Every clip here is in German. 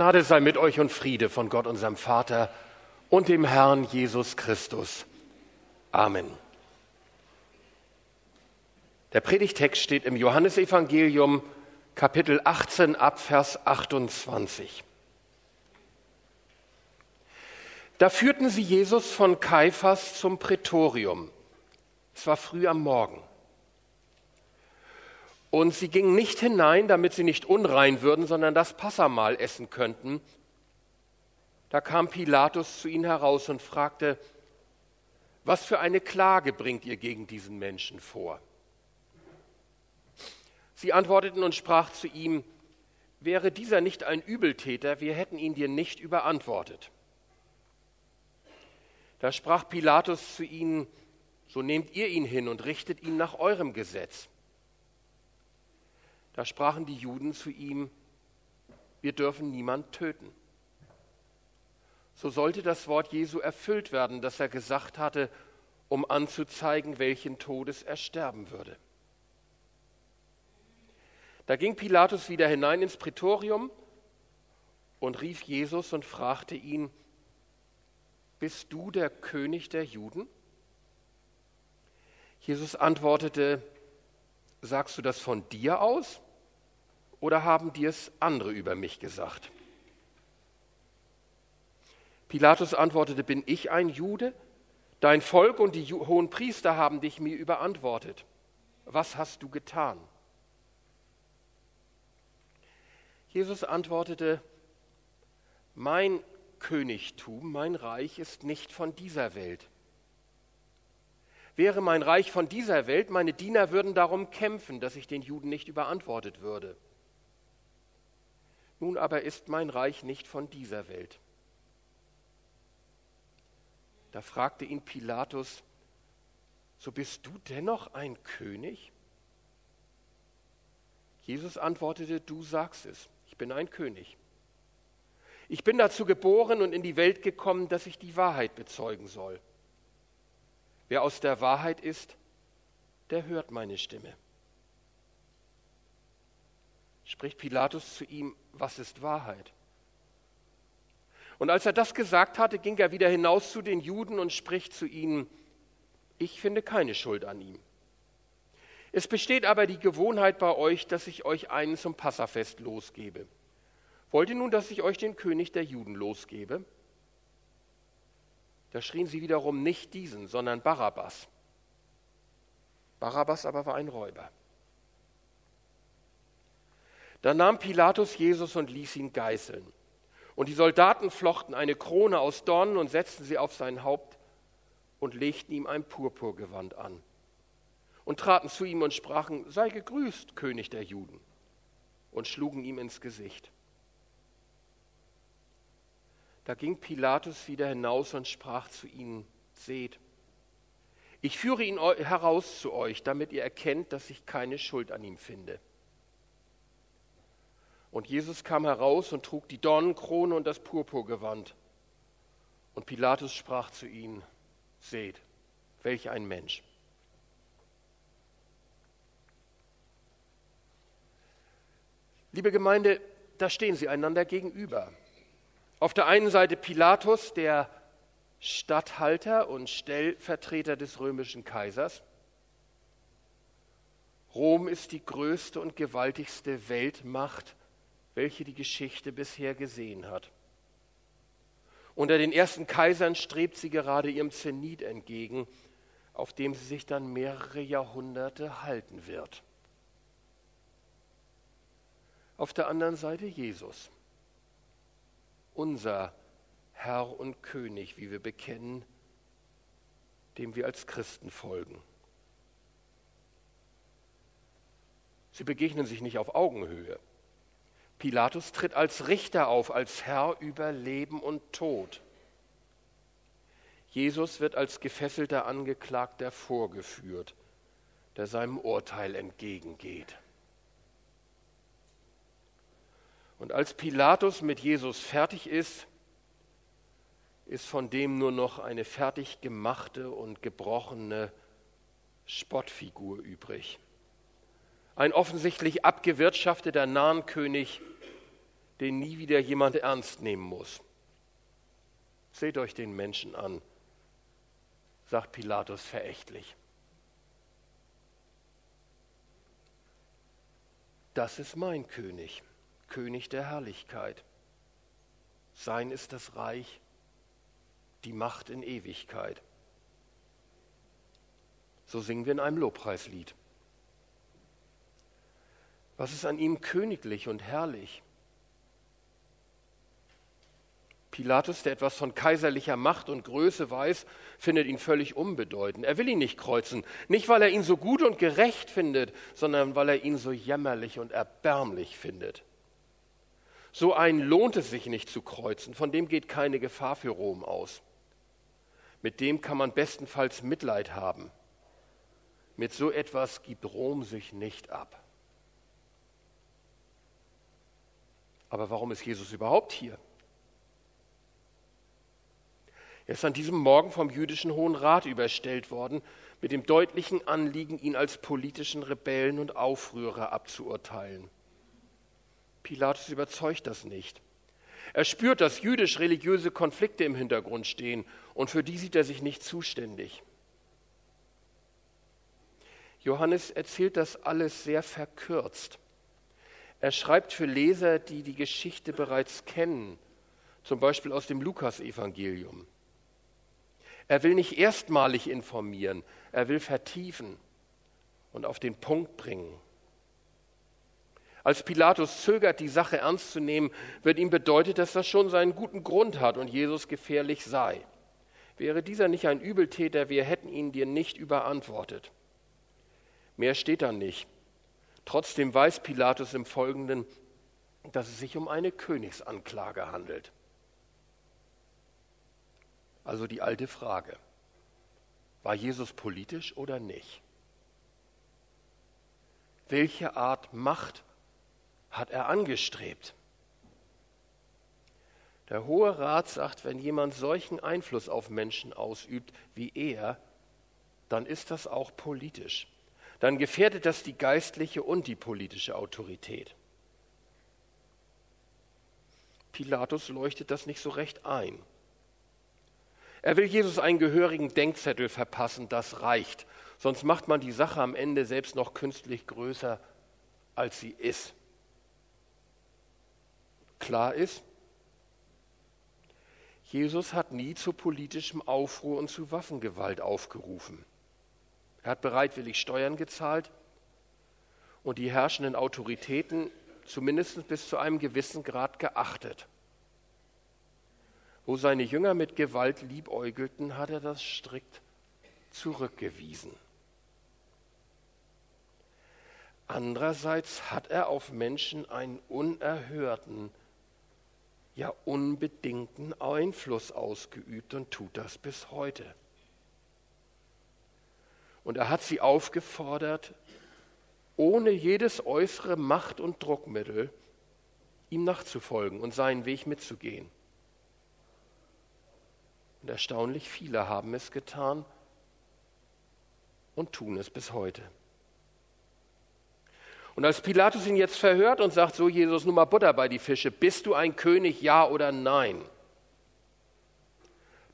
Gnade sei mit euch und Friede von Gott, unserem Vater und dem Herrn Jesus Christus. Amen. Der Predigtext steht im Johannesevangelium Kapitel 18 ab Vers 28. Da führten sie Jesus von Kaiphas zum Prätorium. Es war früh am Morgen. Und sie gingen nicht hinein, damit sie nicht unrein würden, sondern das Passamahl essen könnten. Da kam Pilatus zu ihnen heraus und fragte, was für eine Klage bringt ihr gegen diesen Menschen vor? Sie antworteten und sprach zu ihm, wäre dieser nicht ein Übeltäter, wir hätten ihn dir nicht überantwortet. Da sprach Pilatus zu ihnen, so nehmt ihr ihn hin und richtet ihn nach eurem Gesetz. Da sprachen die Juden zu ihm, wir dürfen niemand töten. So sollte das Wort Jesu erfüllt werden, das er gesagt hatte, um anzuzeigen, welchen Todes er sterben würde. Da ging Pilatus wieder hinein ins Prätorium und rief Jesus und fragte ihn, bist du der König der Juden? Jesus antwortete, sagst du das von dir aus oder haben dir es andere über mich gesagt? Pilatus antwortete, bin ich ein Jude? Dein Volk und die hohen Priester haben dich mir überantwortet. Was hast du getan? Jesus antwortete, mein Königtum, mein Reich ist nicht von dieser Welt. Wäre mein Reich von dieser Welt, meine Diener würden darum kämpfen, dass ich den Juden nicht überantwortet würde. Nun aber ist mein Reich nicht von dieser Welt. Da fragte ihn Pilatus, so bist du dennoch ein König? Jesus antwortete, du sagst es, ich bin ein König. Ich bin dazu geboren und in die Welt gekommen, dass ich die Wahrheit bezeugen soll. Wer aus der Wahrheit ist, der hört meine Stimme spricht Pilatus zu ihm, was ist Wahrheit? Und als er das gesagt hatte, ging er wieder hinaus zu den Juden und spricht zu ihnen, ich finde keine Schuld an ihm. Es besteht aber die Gewohnheit bei euch, dass ich euch einen zum Passafest losgebe. Wollt ihr nun, dass ich euch den König der Juden losgebe? Da schrien sie wiederum nicht diesen, sondern Barabbas. Barabbas aber war ein Räuber. Da nahm Pilatus Jesus und ließ ihn geißeln. Und die Soldaten flochten eine Krone aus Dornen und setzten sie auf sein Haupt und legten ihm ein Purpurgewand an. Und traten zu ihm und sprachen, sei gegrüßt, König der Juden, und schlugen ihm ins Gesicht. Da ging Pilatus wieder hinaus und sprach zu ihnen, seht, ich führe ihn heraus zu euch, damit ihr erkennt, dass ich keine Schuld an ihm finde. Und Jesus kam heraus und trug die Dornenkrone und das Purpurgewand. Und Pilatus sprach zu ihnen, seht, welch ein Mensch. Liebe Gemeinde, da stehen sie einander gegenüber. Auf der einen Seite Pilatus, der Statthalter und Stellvertreter des römischen Kaisers. Rom ist die größte und gewaltigste Weltmacht welche die Geschichte bisher gesehen hat. Unter den ersten Kaisern strebt sie gerade ihrem Zenit entgegen, auf dem sie sich dann mehrere Jahrhunderte halten wird. Auf der anderen Seite Jesus, unser Herr und König, wie wir bekennen, dem wir als Christen folgen. Sie begegnen sich nicht auf Augenhöhe. Pilatus tritt als Richter auf, als Herr über Leben und Tod. Jesus wird als gefesselter Angeklagter vorgeführt, der seinem Urteil entgegengeht. Und als Pilatus mit Jesus fertig ist, ist von dem nur noch eine fertig gemachte und gebrochene Spottfigur übrig. Ein offensichtlich abgewirtschafteter Nahenkönig, den nie wieder jemand ernst nehmen muss. Seht euch den Menschen an, sagt Pilatus verächtlich. Das ist mein König, König der Herrlichkeit. Sein ist das Reich, die Macht in Ewigkeit. So singen wir in einem Lobpreislied. Was ist an ihm königlich und herrlich? Pilatus, der etwas von kaiserlicher Macht und Größe weiß, findet ihn völlig unbedeutend. Er will ihn nicht kreuzen, nicht weil er ihn so gut und gerecht findet, sondern weil er ihn so jämmerlich und erbärmlich findet. So einen lohnt es sich nicht zu kreuzen, von dem geht keine Gefahr für Rom aus. Mit dem kann man bestenfalls Mitleid haben. Mit so etwas gibt Rom sich nicht ab. Aber warum ist Jesus überhaupt hier? Er ist an diesem Morgen vom jüdischen Hohen Rat überstellt worden, mit dem deutlichen Anliegen, ihn als politischen Rebellen und Aufrührer abzuurteilen. Pilatus überzeugt das nicht. Er spürt, dass jüdisch-religiöse Konflikte im Hintergrund stehen und für die sieht er sich nicht zuständig. Johannes erzählt das alles sehr verkürzt. Er schreibt für Leser, die die Geschichte bereits kennen, zum Beispiel aus dem Lukasevangelium. Er will nicht erstmalig informieren, er will vertiefen und auf den Punkt bringen. Als Pilatus zögert, die Sache ernst zu nehmen, wird ihm bedeutet, dass das schon seinen guten Grund hat und Jesus gefährlich sei. Wäre dieser nicht ein Übeltäter, wir hätten ihn dir nicht überantwortet. Mehr steht da nicht. Trotzdem weiß Pilatus im Folgenden, dass es sich um eine Königsanklage handelt. Also die alte Frage, war Jesus politisch oder nicht? Welche Art Macht hat er angestrebt? Der Hohe Rat sagt, wenn jemand solchen Einfluss auf Menschen ausübt wie er, dann ist das auch politisch. Dann gefährdet das die geistliche und die politische Autorität. Pilatus leuchtet das nicht so recht ein. Er will Jesus einen gehörigen Denkzettel verpassen, das reicht. Sonst macht man die Sache am Ende selbst noch künstlich größer, als sie ist. Klar ist, Jesus hat nie zu politischem Aufruhr und zu Waffengewalt aufgerufen. Er hat bereitwillig Steuern gezahlt und die herrschenden Autoritäten zumindest bis zu einem gewissen Grad geachtet. Wo seine Jünger mit Gewalt liebäugelten, hat er das strikt zurückgewiesen. Andererseits hat er auf Menschen einen unerhörten, ja unbedingten Einfluss ausgeübt und tut das bis heute. Und er hat sie aufgefordert, ohne jedes äußere Macht- und Druckmittel ihm nachzufolgen und seinen Weg mitzugehen. Und erstaunlich viele haben es getan und tun es bis heute. Und als Pilatus ihn jetzt verhört und sagt, so Jesus, nun mal Butter bei die Fische, bist du ein König, ja oder nein?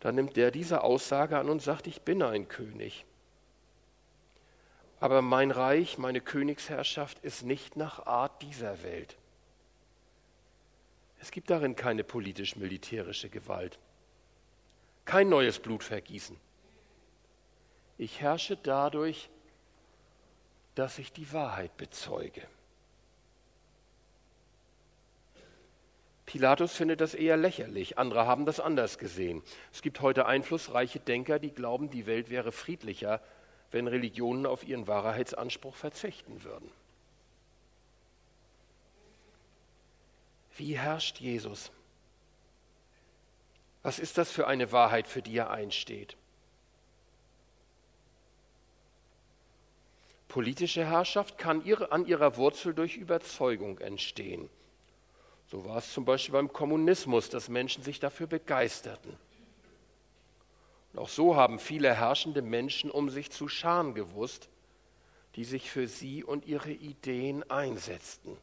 Dann nimmt der diese Aussage an und sagt, ich bin ein König. Aber mein Reich, meine Königsherrschaft ist nicht nach Art dieser Welt. Es gibt darin keine politisch-militärische Gewalt kein neues Blutvergießen. Ich herrsche dadurch, dass ich die Wahrheit bezeuge. Pilatus findet das eher lächerlich, andere haben das anders gesehen. Es gibt heute einflussreiche Denker, die glauben, die Welt wäre friedlicher, wenn Religionen auf ihren Wahrheitsanspruch verzichten würden. Wie herrscht Jesus? Was ist das für eine Wahrheit, für die er einsteht? Politische Herrschaft kann ihre, an ihrer Wurzel durch Überzeugung entstehen. So war es zum Beispiel beim Kommunismus, dass Menschen sich dafür begeisterten. Auch so haben viele herrschende Menschen um sich zu scharen gewusst, die sich für sie und ihre Ideen einsetzten.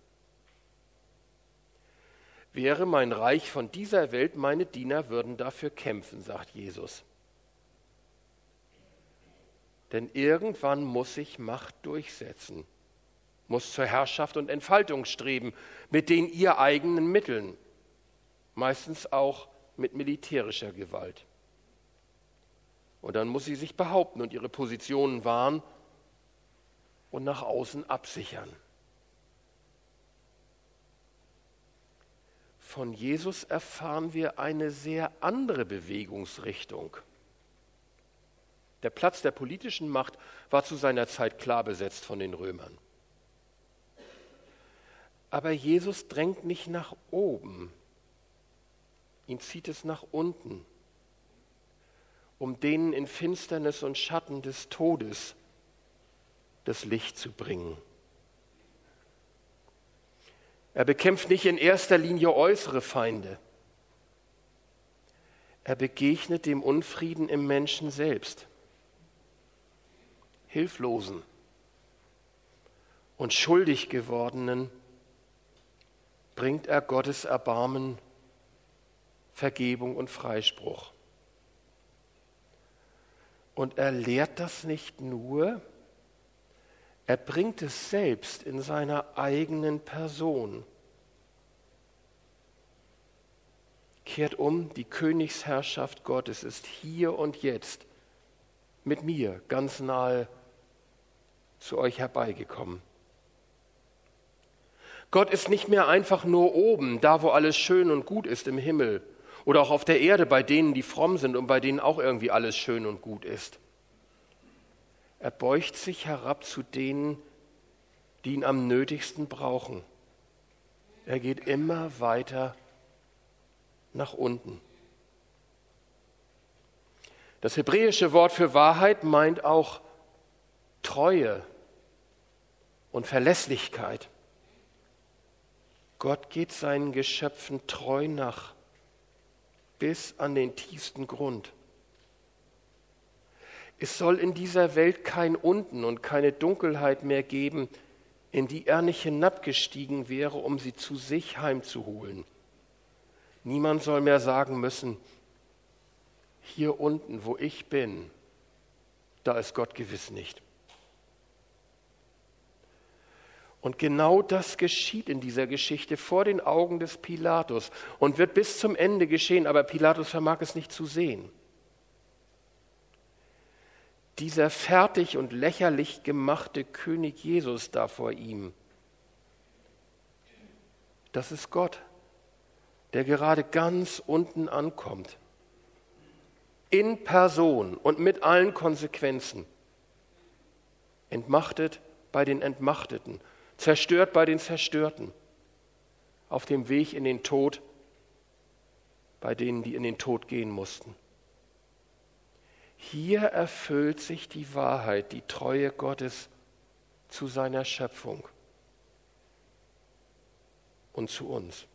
Wäre mein Reich von dieser Welt, meine Diener würden dafür kämpfen, sagt Jesus. Denn irgendwann muss sich Macht durchsetzen, muss zur Herrschaft und Entfaltung streben, mit den ihr eigenen Mitteln, meistens auch mit militärischer Gewalt. Und dann muss sie sich behaupten und ihre Positionen wahren und nach außen absichern. Von Jesus erfahren wir eine sehr andere Bewegungsrichtung. Der Platz der politischen Macht war zu seiner Zeit klar besetzt von den Römern. Aber Jesus drängt nicht nach oben, ihn zieht es nach unten, um denen in Finsternis und Schatten des Todes das Licht zu bringen. Er bekämpft nicht in erster Linie äußere Feinde. Er begegnet dem Unfrieden im Menschen selbst. Hilflosen und schuldig gewordenen bringt er Gottes Erbarmen, Vergebung und Freispruch. Und er lehrt das nicht nur, er bringt es selbst in seiner eigenen Person. Kehrt um, die Königsherrschaft Gottes ist hier und jetzt mit mir ganz nahe zu euch herbeigekommen. Gott ist nicht mehr einfach nur oben, da wo alles schön und gut ist im Himmel oder auch auf der Erde bei denen, die fromm sind und bei denen auch irgendwie alles schön und gut ist. Er beugt sich herab zu denen, die ihn am nötigsten brauchen. Er geht immer weiter nach unten. Das hebräische Wort für Wahrheit meint auch Treue und Verlässlichkeit. Gott geht seinen Geschöpfen treu nach bis an den tiefsten Grund. Es soll in dieser Welt kein Unten und keine Dunkelheit mehr geben, in die er nicht hinabgestiegen wäre, um sie zu sich heimzuholen. Niemand soll mehr sagen müssen, hier unten, wo ich bin, da ist Gott gewiss nicht. Und genau das geschieht in dieser Geschichte vor den Augen des Pilatus und wird bis zum Ende geschehen, aber Pilatus vermag es nicht zu sehen dieser fertig und lächerlich gemachte König Jesus da vor ihm. Das ist Gott, der gerade ganz unten ankommt. In Person und mit allen Konsequenzen. Entmachtet bei den Entmachteten, zerstört bei den Zerstörten, auf dem Weg in den Tod bei denen, die in den Tod gehen mussten. Hier erfüllt sich die Wahrheit, die Treue Gottes zu seiner Schöpfung und zu uns.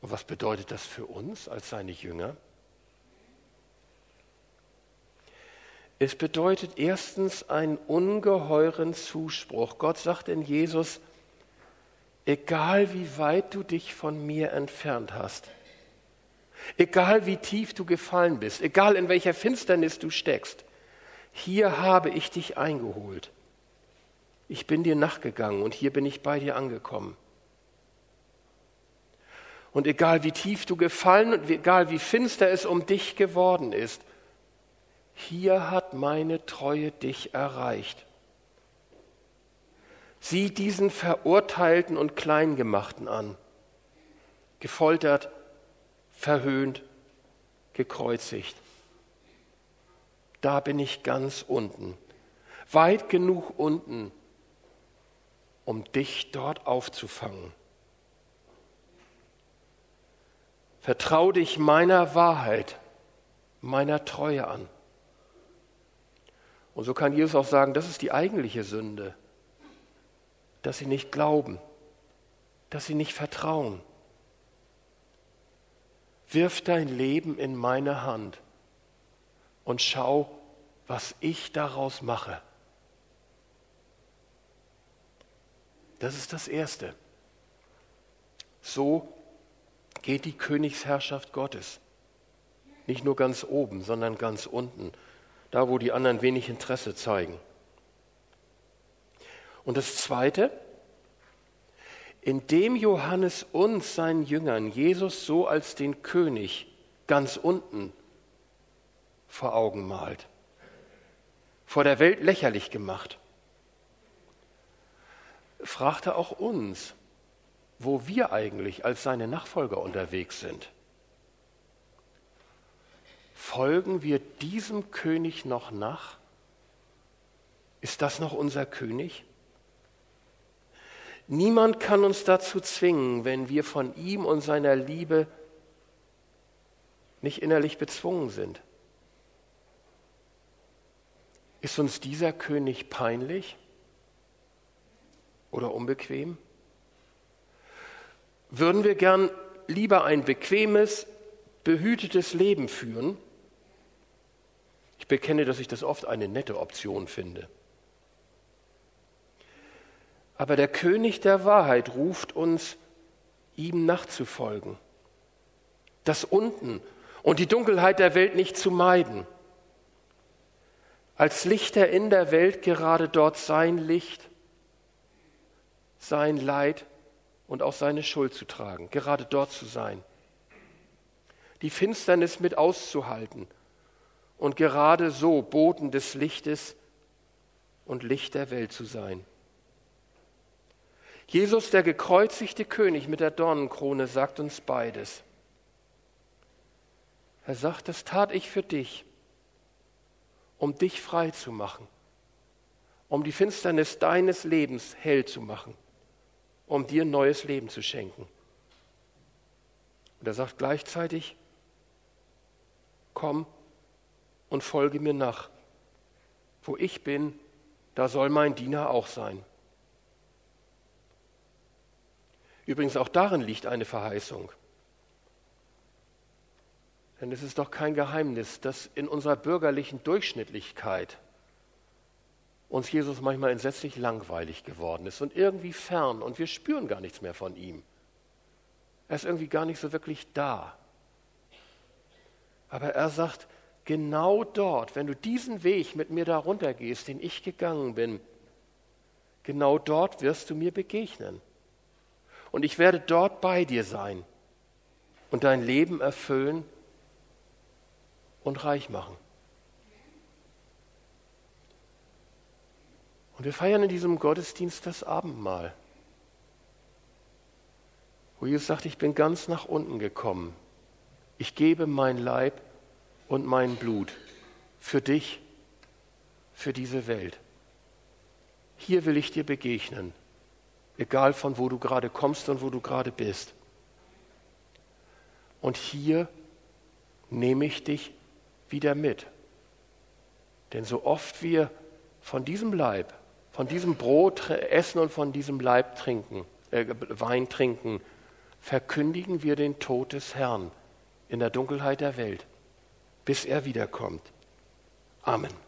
Und was bedeutet das für uns als seine Jünger? Es bedeutet erstens einen ungeheuren Zuspruch. Gott sagt in Jesus, egal wie weit du dich von mir entfernt hast, Egal wie tief du gefallen bist, egal in welcher Finsternis du steckst, hier habe ich dich eingeholt. Ich bin dir nachgegangen und hier bin ich bei dir angekommen. Und egal wie tief du gefallen und egal wie finster es um dich geworden ist, hier hat meine Treue dich erreicht. Sieh diesen Verurteilten und Kleingemachten an, gefoltert, verhöhnt, gekreuzigt. Da bin ich ganz unten, weit genug unten, um dich dort aufzufangen. Vertrau dich meiner Wahrheit, meiner Treue an. Und so kann Jesus auch sagen, das ist die eigentliche Sünde, dass sie nicht glauben, dass sie nicht vertrauen Wirf dein Leben in meine Hand und schau, was ich daraus mache. Das ist das Erste. So geht die Königsherrschaft Gottes. Nicht nur ganz oben, sondern ganz unten, da wo die anderen wenig Interesse zeigen. Und das Zweite, indem Johannes uns, seinen Jüngern, Jesus so als den König ganz unten vor Augen malt, vor der Welt lächerlich gemacht, fragte auch uns, wo wir eigentlich als seine Nachfolger unterwegs sind. Folgen wir diesem König noch nach? Ist das noch unser König? Niemand kann uns dazu zwingen, wenn wir von ihm und seiner Liebe nicht innerlich bezwungen sind. Ist uns dieser König peinlich oder unbequem? Würden wir gern lieber ein bequemes, behütetes Leben führen? Ich bekenne, dass ich das oft eine nette Option finde. Aber der König der Wahrheit ruft uns, ihm nachzufolgen. Das Unten und die Dunkelheit der Welt nicht zu meiden. Als Lichter in der Welt gerade dort sein Licht, sein Leid und auch seine Schuld zu tragen, gerade dort zu sein. Die Finsternis mit auszuhalten und gerade so Boten des Lichtes und Licht der Welt zu sein. Jesus, der gekreuzigte König mit der Dornenkrone, sagt uns beides. Er sagt, das tat ich für dich, um dich frei zu machen, um die Finsternis deines Lebens hell zu machen, um dir neues Leben zu schenken. Und er sagt gleichzeitig, komm und folge mir nach. Wo ich bin, da soll mein Diener auch sein. Übrigens auch darin liegt eine Verheißung. Denn es ist doch kein Geheimnis, dass in unserer bürgerlichen Durchschnittlichkeit uns Jesus manchmal entsetzlich langweilig geworden ist und irgendwie fern und wir spüren gar nichts mehr von ihm. Er ist irgendwie gar nicht so wirklich da. Aber er sagt, genau dort, wenn du diesen Weg mit mir darunter gehst, den ich gegangen bin, genau dort wirst du mir begegnen und ich werde dort bei dir sein und dein Leben erfüllen und reich machen. Und wir feiern in diesem Gottesdienst das Abendmahl, wo Jesus sagt, ich bin ganz nach unten gekommen. Ich gebe mein Leib und mein Blut für dich, für diese Welt. Hier will ich dir begegnen egal von wo du gerade kommst und wo du gerade bist. Und hier nehme ich dich wieder mit. Denn so oft wir von diesem Leib, von diesem Brot essen und von diesem Leib trinken, äh, Wein trinken, verkündigen wir den Tod des Herrn in der Dunkelheit der Welt, bis er wiederkommt. Amen.